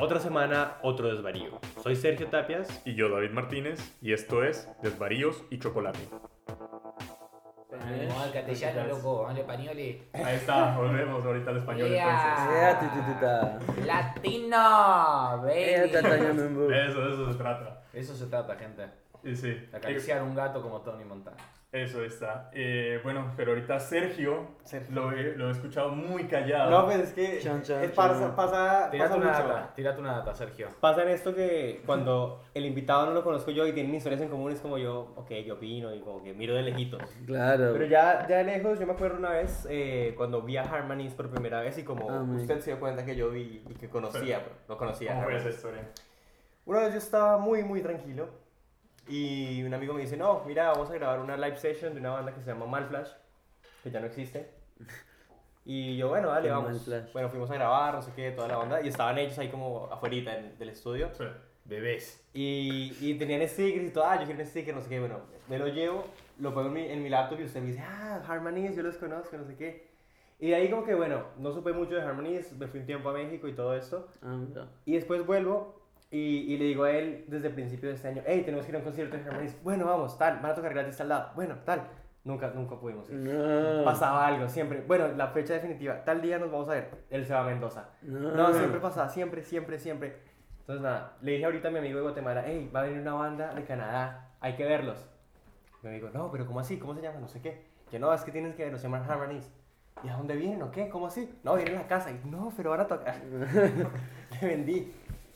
Otra semana, otro desvarío. Soy Sergio Tapias. Y yo, David Martínez, y esto es Desvaríos y Chocolate. Vamos al castellano, loco, al español. Ahí está, volvemos ahorita al español. Eh. Latino, Eh. Eso, eso se trata. Eso se trata, gente. Y sí. Acariciar un gato como Tony Montana. Eso está. Eh, bueno, pero ahorita Sergio, Sergio. Lo, he, lo he escuchado muy callado. No, pues es que Chan, chan, es pasa, pasa, Tírate pasa una mucho. data, tírate una data, Sergio. Pasa en esto que cuando el invitado no lo conozco yo y tienen historias en común, es como yo, ok, yo opino y como que miro de lejitos. Claro. Pero ya, ya de lejos, yo me acuerdo una vez eh, cuando vi a Harmonies por primera vez y como man. usted se dio cuenta que yo vi y que conocía, pero no conocía a ¿Cómo fue esa historia? Una vez yo estaba muy, muy tranquilo y un amigo me dice, no, mira, vamos a grabar una live session de una banda que se llama Malflash, que ya no existe. Y yo, bueno, dale, ¿Qué vamos. Malflash? Bueno, fuimos a grabar, no sé qué, toda la onda, y estaban ellos ahí como afuera del estudio. Sí. Bebés. Y, y tenían stickers y todo, ah, yo quiero un sticker, no sé qué, bueno, me lo llevo, lo pongo en mi, en mi laptop y usted me dice, ah, Harmonies, yo los conozco, no sé qué. Y de ahí como que, bueno, no supe mucho de Harmonies, me fui un tiempo a México y todo esto. Ah, mira. Y después vuelvo y, y le digo a él desde el principio de este año, hey, tenemos que ir a un concierto de Harmonies. Bueno, vamos, tal, van a tocar gratis al lado. Bueno, tal. Nunca, nunca pudimos ir. No. Pasaba algo, siempre. Bueno, la fecha definitiva, tal día nos vamos a ver. Él se va a Mendoza. No. No, siempre pasaba, siempre, siempre, siempre. Entonces nada, le dije ahorita a mi amigo de Guatemala, hey, va a venir una banda de Canadá, hay que verlos. Mi amigo, no, pero ¿cómo así? ¿Cómo se llama? No sé qué. Yo, no, es que tienes que verlos, se llaman Harmonies. ¿Y a dónde vienen o qué? ¿Cómo así? No, vienen a la casa. Y, no, pero van a tocar. le vendí.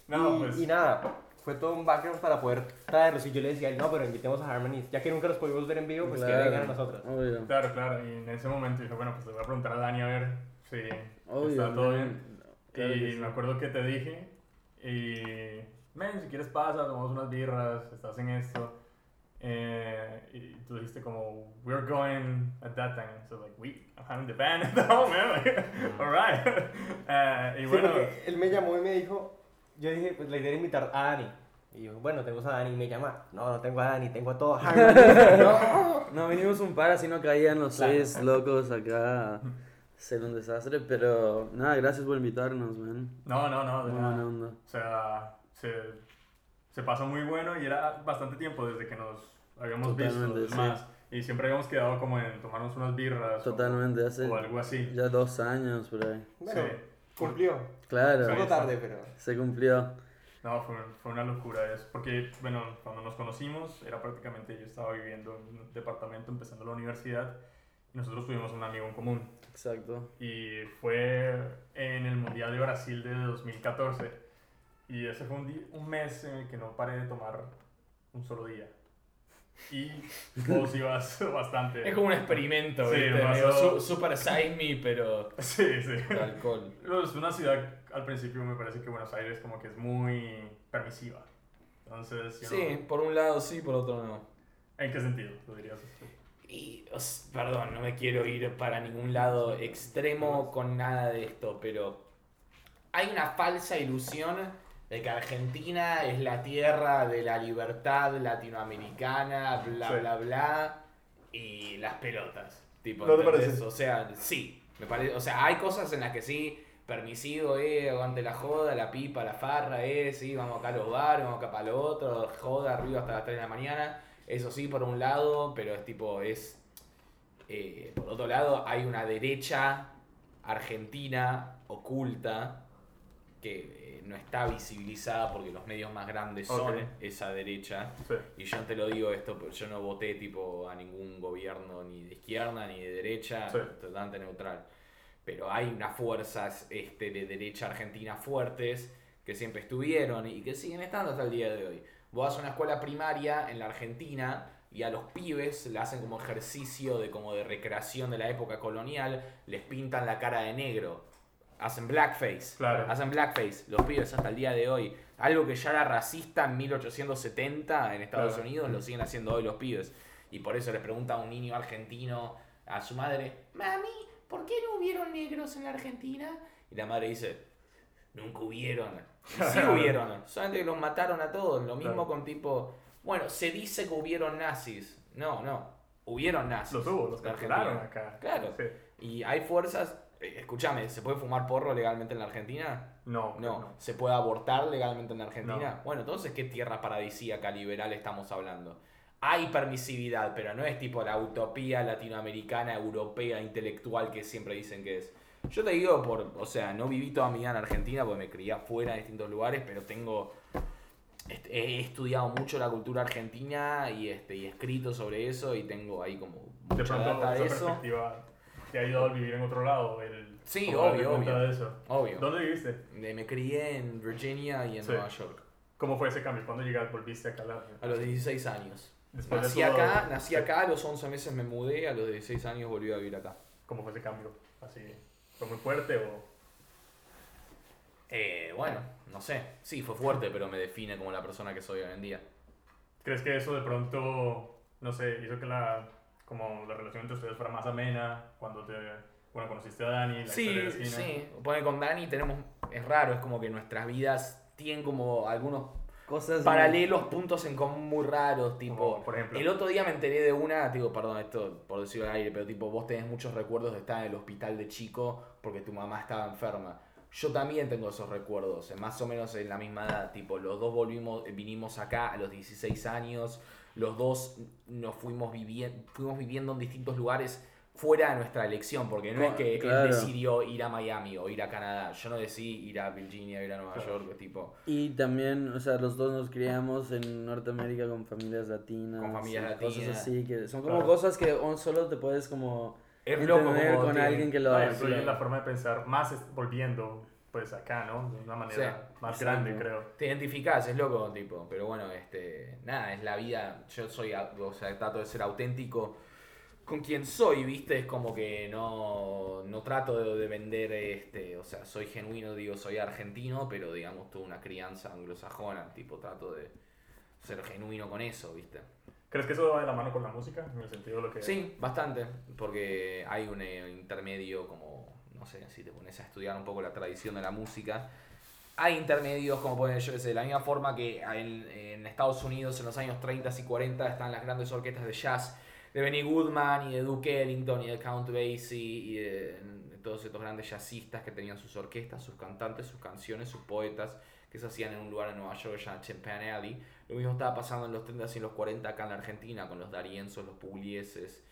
No, y, pues. y nada, fue todo un background para poder traerlos. Y yo le decía, a él, no, pero invitemos a Harmonies. Ya que nunca los pudimos ver en vivo, pues que Claro. vengan a nosotros. Obvio. Claro, claro. Y en ese momento dije, bueno, pues le voy a preguntar a Dani a ver si Obvio. está todo man. bien. Claro y que sí. me acuerdo que te dije, y, men, si quieres pasa, tomamos unas birras, estás en esto. Eh, y tú dijiste como, we're going at that time. So like, we, I'm having the band at the moment. Like, all right. Eh, y Sí, bueno, él me llamó y me dijo, yo dije, pues la idea era invitar a Dani. Y yo, bueno, tenemos a Dani y me llama. No, no tengo a Dani, tengo a todos. no. No, vinimos un par, así no caían los Claro. seis locos acá. Ser un desastre, pero nada, gracias por invitarnos, man. no, no, no. de Muy nada. buena onda. O sea, se, se pasó muy bueno y era bastante tiempo desde que nos habíamos Totalmente, visto. sí. Más, y siempre habíamos quedado como en tomarnos unas birras. o- Totalmente, hace O, algo así. ya dos años por ahí. Bueno, Sí. Cumplió. Claro. Un poco tarde, pero... se cumplió. No, fue, fue una locura eso. Porque, bueno, cuando nos conocimos, era prácticamente yo estaba viviendo en un departamento empezando la universidad y nosotros tuvimos un amigo en común. Exacto. Y fue en el Mundial de Brasil de 2014. Y ese fue un, un mes en el que no paré de tomar un solo día. Y vos ibas bastante. Es como un experimento, Sí, ¿viste? super size me, pero Sí, sí. de alcohol. Es una ciudad, al principio me parece que Buenos Aires como que es muy permisiva. Entonces, you Sí, por un lado sí, por otro no. ¿en qué sentido lo dirías? Y, os- perdón, no me quiero ir para ningún lado extremo con nada de esto, pero hay una falsa ilusión de que Argentina es la tierra de la libertad latinoamericana, bla, Sí. bla, bla, y las pelotas. Tipo, ¿No te parece? O sea, sí, me parece, o sea, hay cosas en las que sí, permisivo, eh, aguante la joda, la pipa, la farra, eh, sí, vamos acá a los bares, vamos acá para lo otro, joda arriba hasta las 3 de la mañana. Eso sí, por un lado, pero es tipo, es... eh, por otro lado, hay una derecha argentina oculta que eh, no está visibilizada porque los medios más grandes son esa derecha. Sí. Y yo te lo digo esto, porque yo no voté tipo a ningún gobierno ni de izquierda ni de derecha, Sí. totalmente neutral. Pero hay unas fuerzas este, de derecha argentina fuertes que siempre estuvieron y que siguen estando hasta el día de hoy. Vos vas a una escuela primaria en la Argentina y a los pibes le hacen como ejercicio de como de recreación de la época colonial, les pintan la cara de negro, hacen blackface, Claro. hacen blackface, los pibes hasta el día de hoy. Algo que ya era racista en 1870 en Estados Claro. Unidos, lo siguen haciendo hoy los pibes. Y por eso les pregunta a un niño argentino a su madre, mami, ¿por qué no hubieron negros en la Argentina? Y la madre dice, nunca hubieron. Sí hubieron, solamente que los mataron a todos. Lo mismo Claro. con tipo, bueno, se dice que hubieron nazis. No, no, hubieron nazis. Los hubo, los Argentina. acá. Claro. Sí. Y hay fuerzas Escúchame, ¿se puede fumar porro legalmente en la Argentina? No, No. ¿Se puede abortar legalmente en la Argentina? No. Bueno, entonces, ¿qué tierra paradisíaca liberal estamos hablando? Hay permisividad, pero no es tipo la utopía latinoamericana, europea, intelectual que siempre dicen que es. Yo te digo por, o sea, no viví toda mi vida en Argentina porque me crié afuera en distintos lugares, pero tengo he estudiado mucho la cultura argentina y este y escrito sobre eso y tengo ahí como De pronto, data de eso. perspectiva te ha ayudado a vivir en otro lado. El, Sí, obvio, obvio. de eso. Obvio. ¿Dónde viviste? Eh, Me crié en Virginia y en Sí. Nueva York. ¿Cómo fue ese cambio? ¿Cuándo llegaste, volviste acá a la A los 16 años. Después nací todo- acá, nací acá, a los 11 meses me mudé, a los 16 años volví a vivir acá. ¿Cómo fue ese cambio? Así, ¿Fue muy fuerte o...? Eh, bueno, no sé. Sí, fue fuerte, pero me define como la persona que soy hoy en día. ¿Crees que eso de pronto, no sé, hizo que la, como la relación entre ustedes fuera más amena cuando te, bueno, conociste a Dani? La Sí, de la sí. Pone con Dani tenemos, es raro, es como que nuestras vidas tienen como algunos Cosas. paralelos, puntos en común muy raros, tipo... Como, por ejemplo, El otro día me enteré de una, digo, perdón, esto por decirlo al aire, pero tipo, vos tenés muchos recuerdos de estar en el hospital de chico porque tu mamá estaba enferma. Yo también tengo esos recuerdos, más o menos en la misma edad, tipo, los dos volvimos, vinimos acá a los 16 años, los dos nos fuimos viviendo, fuimos viviendo en distintos lugares fuera de nuestra elección, porque no es que claro. él decidió ir a Miami o ir a Canadá, yo no decidí ir a Virginia, ir a Nueva Claro. York, tipo, Y también, o sea, los dos nos criamos en Norteamérica con familias latinas. Con familias y Cosas latinas. así, que son como Claro. cosas que solo te puedes como es loco entender como con tiene- alguien que lo no, hace. influye en la forma de pensar, más es- volviendo pues acá, ¿no? De una manera más grande, creo. Te identificás, es loco, tipo, pero bueno, este, nada, es la vida, yo soy, o sea, trato de ser auténtico con quien soy, viste, es como que no, no trato de, de vender, este, o sea, soy genuino, digo, soy argentino, pero digamos, tuve una crianza anglosajona, tipo, trato de ser genuino con eso, viste. ¿Crees que eso va de la mano con la música? En el sentido de lo que... Sí, bastante, porque hay un eh, intermedio como, no sé, si te pones a estudiar un poco la tradición de la música, hay intermedios como pueden, yo de la misma forma que en, en Estados Unidos en los años 30 y 40 están las grandes orquestas de jazz de Benny Goodman y de Duke Ellington y de Count Basie y de, de todos estos grandes jazzistas que tenían sus orquestas, sus cantantes, sus canciones, sus poetas que se hacían en un lugar en Nueva York llamado Champagne Alley. Lo mismo estaba pasando en los 30 y en los 40 acá en la Argentina con los Dariensos, los Puglieses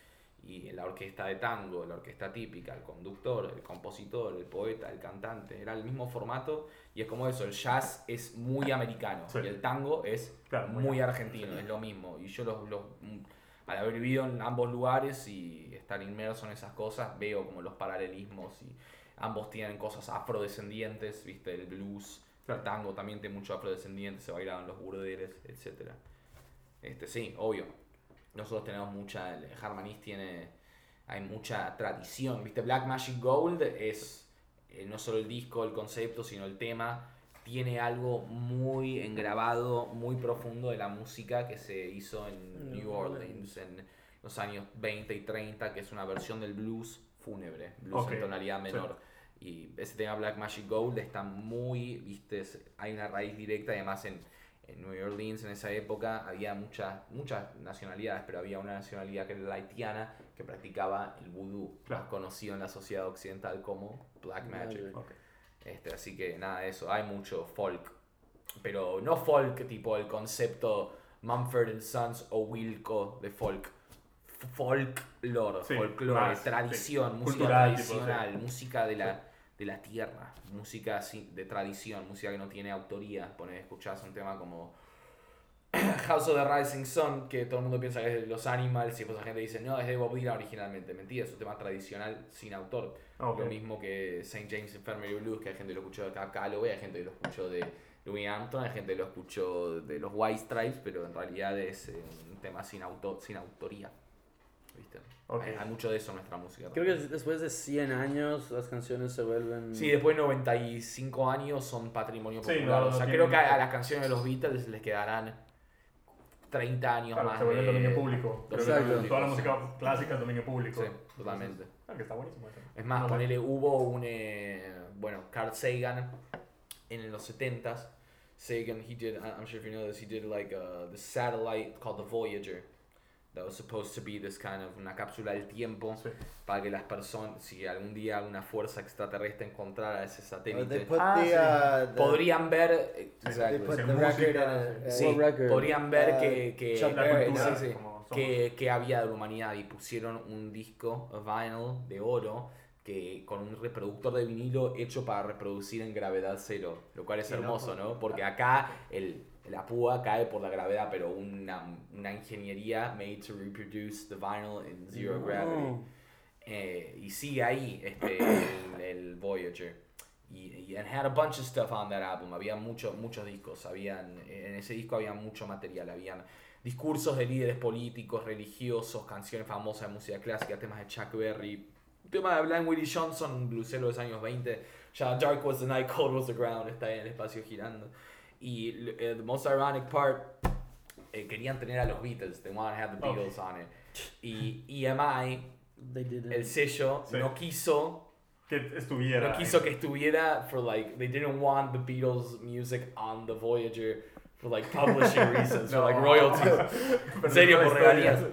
y la orquesta de tango, la orquesta típica, el conductor, el compositor, el poeta, el cantante. Era el mismo formato y es como eso, el jazz es muy americano Sí. y el tango es Claro, muy muy, argentino, es lo mismo. Y yo los, los- al haber vivido en ambos lugares y estar inmerso en esas cosas, veo como los paralelismos y ambos tienen cosas afrodescendientes, viste, el blues, el tango también tiene mucho afrodescendiente, se bailaban los burdeles, etc. Este, sí, obvio. Nosotros tenemos mucha, el Harmonist tiene, hay mucha tradición, viste, Black Magic Gold es eh, no solo el disco, el concepto, sino el tema, tiene algo muy engrabado, muy profundo de la música que se hizo en New Orleans en los años 20 y 30, que es una versión del blues fúnebre, blues en tonalidad sí. menor. Y ese tema Black Magic Gold está muy, viste, hay una raíz directa, además en, en New Orleans en esa época había muchas muchas nacionalidades, pero había una nacionalidad que era la haitiana que practicaba el vudú, Claro. más conocido en la sociedad occidental como Black Magic. Este, así que nada de eso, hay mucho folk. Pero no folk tipo el concepto Mumford and Sons o Wilco de folk. Folklore, Sí, folklore, más, tradición, sí, música cultural, tipo, tradicional, música de la, de la tierra, música así, de tradición, música que no tiene autoría. Poner, escuchás un tema como House of the Rising Sun, que todo el mundo piensa que es de los Animals, y pues la gente dice, no, es de Bob Dylan originalmente. Mentira, es un tema tradicional sin autor. Ok. Lo mismo que St. James Infirmary Blues, que hay gente que lo escuchó de Calloway, hay gente que lo escuchó de Louis Armstrong, hay gente que lo escuchó de los White Stripes, pero en realidad es eh, un tema sin, auto, sin autoría. ¿Viste? Ok. Hay, hay mucho de eso en nuestra música. Creo que también. después de 100 años las canciones se vuelven... Sí, después de 95 años son patrimonio Sí, popular. no, o sea, creo que a, las canciones de los Beatles les quedarán 30 años Claro, más. se vuelve de- dominio público. Creo que Exacto. toda la música clásica es dominio público. Sí, totalmente. Ah, que está buenísimo. eso. Es más, No, ponele, hubo un. eh, bueno, Carl Sagan en los 70s. Sagan, he did, I'm sure if you know this, he did like uh, the satellite called the Voyager. That was supposed to be this kind of una cápsula del tiempo Sí. para que las personas, si algún día una fuerza extraterrestre encontrara ese satélite, Ah, uh, the- podrían ver, podrían ver Uh, que, que, Berry, cultura, sí, sí, que, que había de la humanidad y pusieron un disco vinyl de oro que con un reproductor de vinilo hecho para reproducir en gravedad cero, lo cual es hermoso. ¿no? Porque acá el, la púa cae por la gravedad, pero una, una ingeniería made to reproduce the vinyl in zero gravity. No. Eh, y sigue ahí este, el, el Voyager. Y, y and had a bunch of stuff on that album. Había mucho, muchos discos. Habían, en ese disco había mucho material. Habían discursos de líderes políticos, religiosos, canciones famosas de música clásica, temas de Chuck Berry, tema de Blind Willie Johnson, un blusero de los años 20. Ya Dark was the night, cold was the ground. Está ahí en el espacio girando. Y eh, the most ironic part, eh, querían tener a los Beatles. They wanted to have the Ok. Beatles on it. Y EMI They didn't. el sello Sí. no quiso Que estuviera. no quiso que estuviera for like they didn't want the Beatles music on the Voyager for like publishing reasons for like royalties en serio por regalías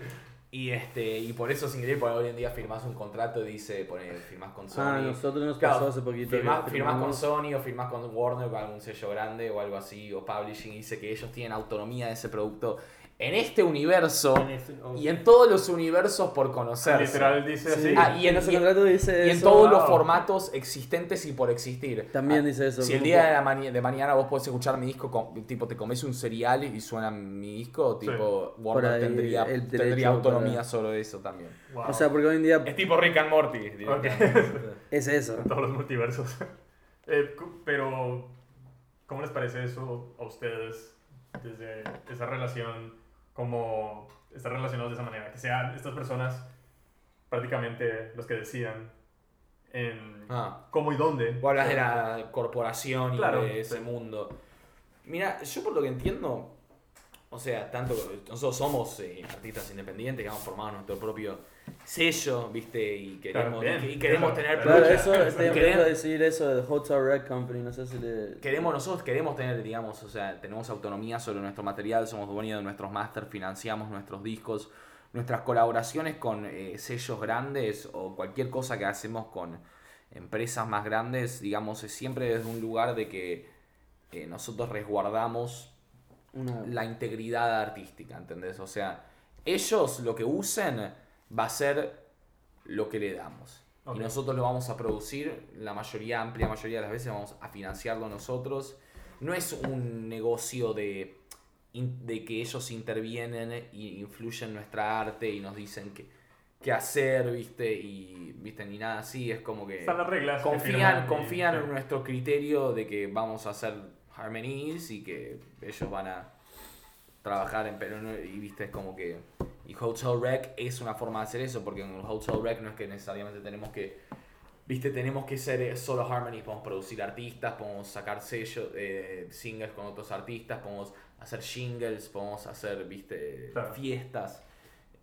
y este y por eso sin querer porque hoy en día firmas un contrato y dice pone firmas con Sony Ah, nosotros nos Claro, pasó hace poquito. que firmas, firmas con Sony o firmas con Warner o algún sello grande o algo así o publishing y dice que ellos tienen autonomía de ese producto en este universo En este- oh, y en todos los universos por conocerse Literal dice Sí. así. Ah, y en- y dice y en eso. todos los formatos existentes y por existir. También Ah, dice eso. Si el día de, la mani- de mañana vos podés escuchar mi disco, con- tipo te comes un cereal y suena mi disco, Sí. tipo Por Warner ahí tendría, el tendría derecho autonomía para- sobre eso también. Wow. O sea, porque hoy en día Es tipo Rick and Morty. Es eso. en todos los multiversos. Eh, pero, ¿cómo les parece eso a ustedes desde esa relación, como estar relacionados de esa manera? Que sean estas personas prácticamente los que decidan en Ah. cómo y dónde. Vos hablas de la corporación y Claro, de ese sí. mundo. Mira, yo por lo que entiendo, o sea, tanto nosotros somos eh, artistas independientes que hemos formado nuestro propio sello, ¿viste? Y queremos, Claro, bien. y queremos Claro, tener claro. Eso queremos- decir eso de Hotel Red Company, no sé si le... Queremos, nosotros queremos tener, digamos, o sea, tenemos autonomía sobre nuestro material, somos dueños de nuestros máster, financiamos nuestros discos, nuestras colaboraciones con eh, sellos grandes o cualquier cosa que hacemos con empresas más grandes, digamos, es siempre desde un lugar de que eh, nosotros resguardamos Una... la integridad artística, ¿entendés? O sea, ellos lo que usen va a ser lo que le damos. Y nosotros lo vamos a producir, la mayoría, amplia mayoría de las veces vamos a financiarlo nosotros. No es un negocio de, de que ellos intervienen e influyen en nuestra arte y nos dicen qué, qué hacer, ¿viste? Y, ¿viste? Ni nada así, es como que Están las reglas. que confían, confían en nuestro criterio de que vamos a hacer harmonies y que ellos van a trabajar en pero no- y viste es como que y Hotel Rec es una forma de hacer eso porque en el Hotel Rec no es que necesariamente tenemos que viste tenemos que ser solo harmonies podemos producir artistas podemos sacar sellos eh, singles con otros artistas podemos hacer shingles podemos hacer viste Claro. fiestas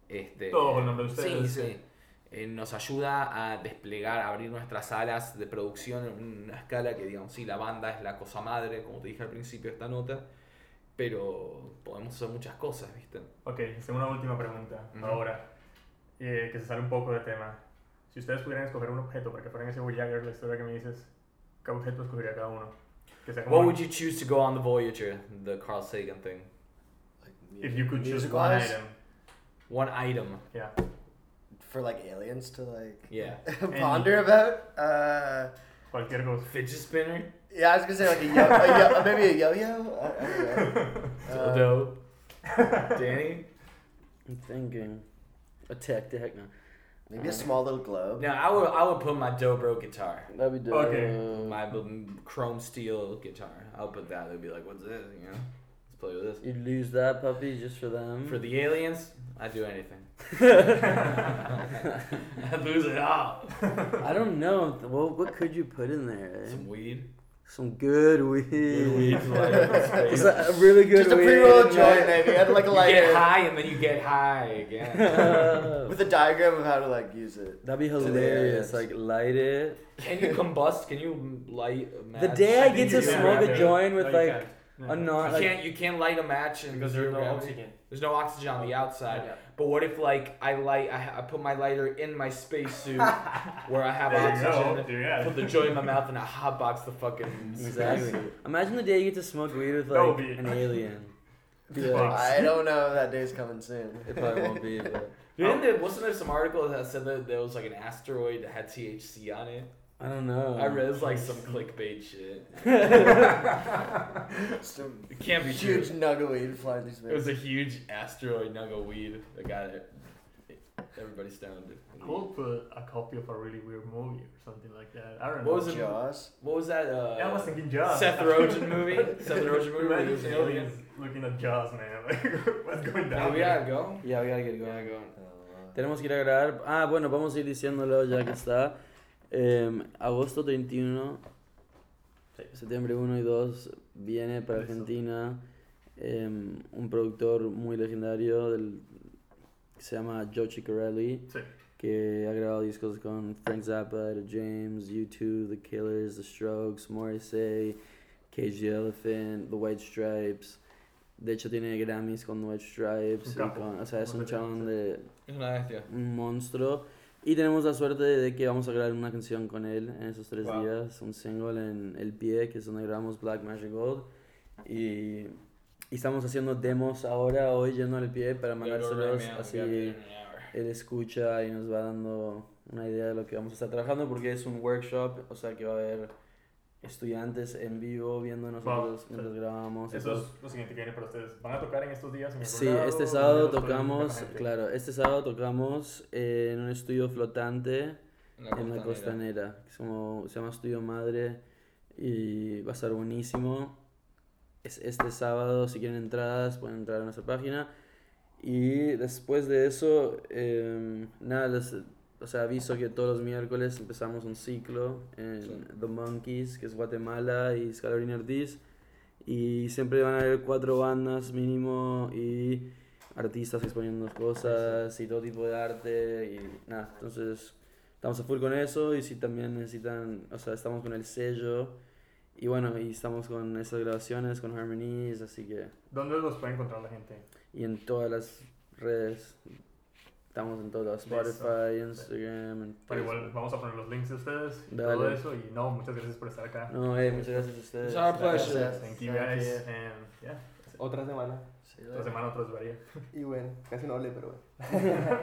este Todo con nombre de ustedes, sí, sí. Eh, nos ayuda a desplegar, a abrir nuestras salas de producción en una escala que, digamos, sí, la banda es la cosa madre, como te dije al principio de esta nota, pero podemos hacer muchas cosas, ¿viste? Ok, tengo una última pregunta Ujú. ahora, eh, que se sale un poco de tema. Si ustedes pudieran escoger un objeto para que fueran ese Voyager, la historia que me dices, ¿qué objeto escogería cada uno? Que sea como What would you choose to go on the Voyager, the Carl Sagan thing? If you could choose one item. One item, Yeah. For like aliens to like yeah. ponder about. Uh, Cualquier cosa. Fidget spinner? yeah, I was gonna say like a yo, a yo maybe a yo-yo. I, I don't know. Uh, Dildo. Danny? I'm thinking. A tech deck, no. maybe a small little globe. No, I would, I would put my dobro guitar. That'd be dope. Okay. My b- chrome steel guitar. I'll put that. They'd be like, what's this? You know? Let's play with this. You'd lose that puppy just for them. For the aliens, I'd do anything. I'd lose it all. I don't know. What what could you put in there? eh? Some weed. Some good weed. Good weed. Like, a, a really good Just a weed. pre-rolled in joint, there. maybe, and like a you lighter get high and then you get high again. with a diagram of how to like use it. That'd be hilarious. Like light it. Can you combust? Can you light? a The day I I get to smoke a joint No, with you like can't. Yeah. Oh, no, You like, can't you can't light a match and Because there's no gravity. oxygen. There's no oxygen on the outside. Yeah. But what if like I light I, I put my lighter in my spacesuit where I have There oxygen, There you go. put the joint in my mouth and I hotbox the fucking Exactly. spacesuit. Imagine the day you get to smoke weed with like be- an alien. Be like, I don't know if that day's coming soon. it probably won't be, but Didn't there, wasn't there some article that said that there was like an asteroid that had THC on it? I don't know. I read it was like some clickbait shit. Some It can't be huge true. nug of weed flying through space. It was a huge asteroid nug of weed that got it. Everybody stoned. Cool put a copy of a really weird movie or something like that. I don't know. What was it? Jaws. What was that? Uh, Yeah, I was thinking Jaws. Seth Rogen movie. Seth Rogen movie. where he Imagine was aliens looking at Jaws, man. Like, what's going No, down? we there? gotta go. Ya, we gotta get We going. gotta go. Oh, Tenemos que ir a grabar. Ah, bueno, vamos a ir diciéndolo ya que está. Em, agosto 31, septiembre 1 y 2 viene para. Argentina em, un productor muy legendario del, que se llama Joe Ciccarelli, Sí. que ha grabado discos con Frank Zappa, James, U2, The Killers, The Strokes, Morrissey, Cage the Elephant, The White Stripes. De hecho tiene Grammys con The White Stripes. Y con- o sea, es un chabón de, Es una bestia. un monstruo. Y tenemos la suerte de que vamos a grabar una canción con él en esos tres Wow. días, un single en El Pie, que es donde grabamos Black Magic Gold. Y, y estamos haciendo demos ahora, hoy yendo al pie para mandárselos, así él escucha y nos va dando una idea de lo que vamos a estar trabajando, porque es un workshop, o sea que va a haber estudiantes en vivo viendo nosotros Wow. mientras grabamos. Eso todo. es lo siguiente que viene para ustedes. ¿Van a tocar en estos días en Sí, lado? este ¿Dónde sábado la tocamos, claro, este sábado tocamos eh, en un estudio flotante en la costanera, que es como- se llama Estudio Madre y va a estar buenísimo. Es este sábado, si quieren entradas, pueden entrar a nuestra página. Y después de eso, em, nada, les, o sea, aviso que todos los miércoles empezamos un ciclo en Sí. The Monkeys, que es Guatemala y Scalabrini Ortiz. Y siempre van a haber cuatro bandas mínimo y artistas exponiendo cosas y todo tipo de arte y nada, entonces estamos a full con eso y si también necesitan, o sea, estamos con el sello y bueno, y estamos con esas grabaciones, con Harmonies, así que ¿Dónde los puede encontrar la gente? y en todas las redes, estamos en todas, Listo. Spotify, Instagram, en Pero igual Facebook. vamos a poner los links de ustedes y Dale. todo eso. Y no, muchas gracias por estar acá. No, eh, muchas gracias a ustedes. It's our pleasure. Gracias. Thank you guys. you. And yeah, Otra semana. Sí, otra semana, otra varía. Y bueno, casi no hablé, pero bueno.